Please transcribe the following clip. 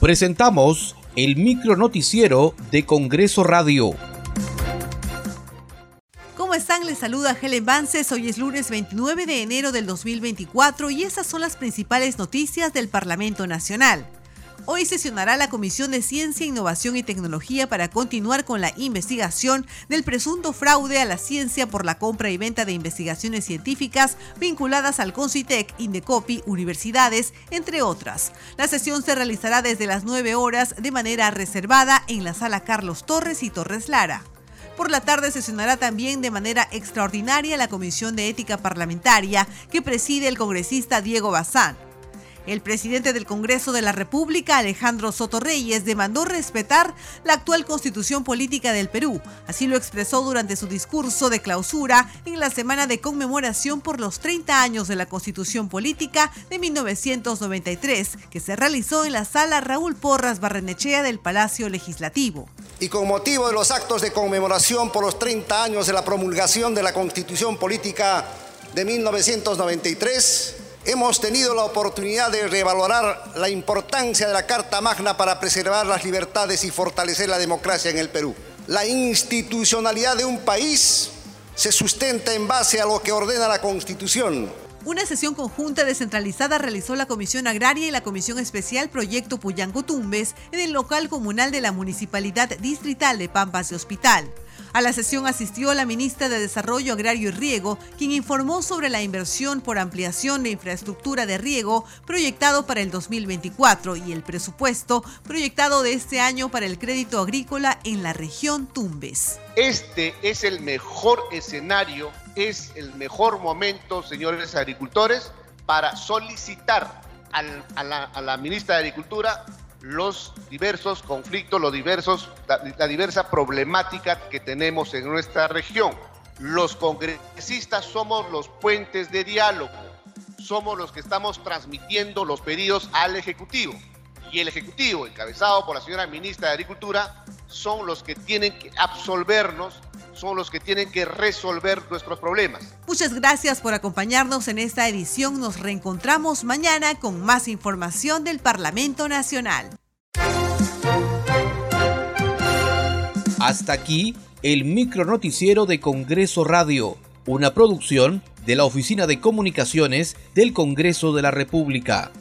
Presentamos el micro noticiero de Congreso Radio. ¿Cómo están? Les saluda Helen Vances. Hoy es lunes 29 de enero del 2024 y esas son las principales noticias del Parlamento Nacional. Hoy sesionará la Comisión de Ciencia, Innovación y Tecnología para continuar con la investigación del presunto fraude a la ciencia por la compra y venta de investigaciones científicas vinculadas al Concitec, Indecopi, universidades, entre otras. La sesión se realizará desde las 9 horas de manera reservada en la sala Carlos Torres y Torres Lara. Por la tarde sesionará también de manera extraordinaria la Comisión de Ética Parlamentaria que preside el congresista Diego Bazán. El presidente del Congreso de la República, Alejandro Soto Reyes, demandó respetar la actual constitución política del Perú. Así lo expresó durante su discurso de clausura en la semana de conmemoración por los 30 años de la constitución política de 1993, que se realizó en la sala Raúl Porras Barrenechea del Palacio Legislativo. Y con motivo de los actos de conmemoración por los 30 años de la promulgación de la constitución política de 1993, hemos tenido la oportunidad de revalorar la importancia de la Carta Magna para preservar las libertades y fortalecer la democracia en el Perú. La institucionalidad de un país se sustenta en base a lo que ordena la Constitución. Una sesión conjunta descentralizada realizó la Comisión Agraria y la Comisión Especial Proyecto Puyango Tumbes en el local comunal de la Municipalidad Distrital de Pampas y Hospital. A la sesión asistió la ministra de Desarrollo Agrario y Riego, quien informó sobre la inversión por ampliación de infraestructura de riego proyectado para el 2024 y el presupuesto proyectado de este año para el crédito agrícola en la región Tumbes. Este es el mejor escenario, es el mejor momento, señores agricultores, para solicitar a, la, ministra de Agricultura los diversos conflictos, los diversos, la, diversa problemática que tenemos en nuestra región. Los congresistas somos los puentes de diálogo, somos los que estamos transmitiendo los pedidos al Ejecutivo. Y el Ejecutivo, encabezado por la señora ministra de Agricultura, son los que tienen que absolvernos son los que tienen que resolver nuestros problemas. Muchas gracias por acompañarnos en esta edición. Nos reencontramos mañana con más información del Parlamento Nacional. Hasta aquí el micro noticiero de Congreso Radio, una producción de la Oficina de Comunicaciones del Congreso de la República.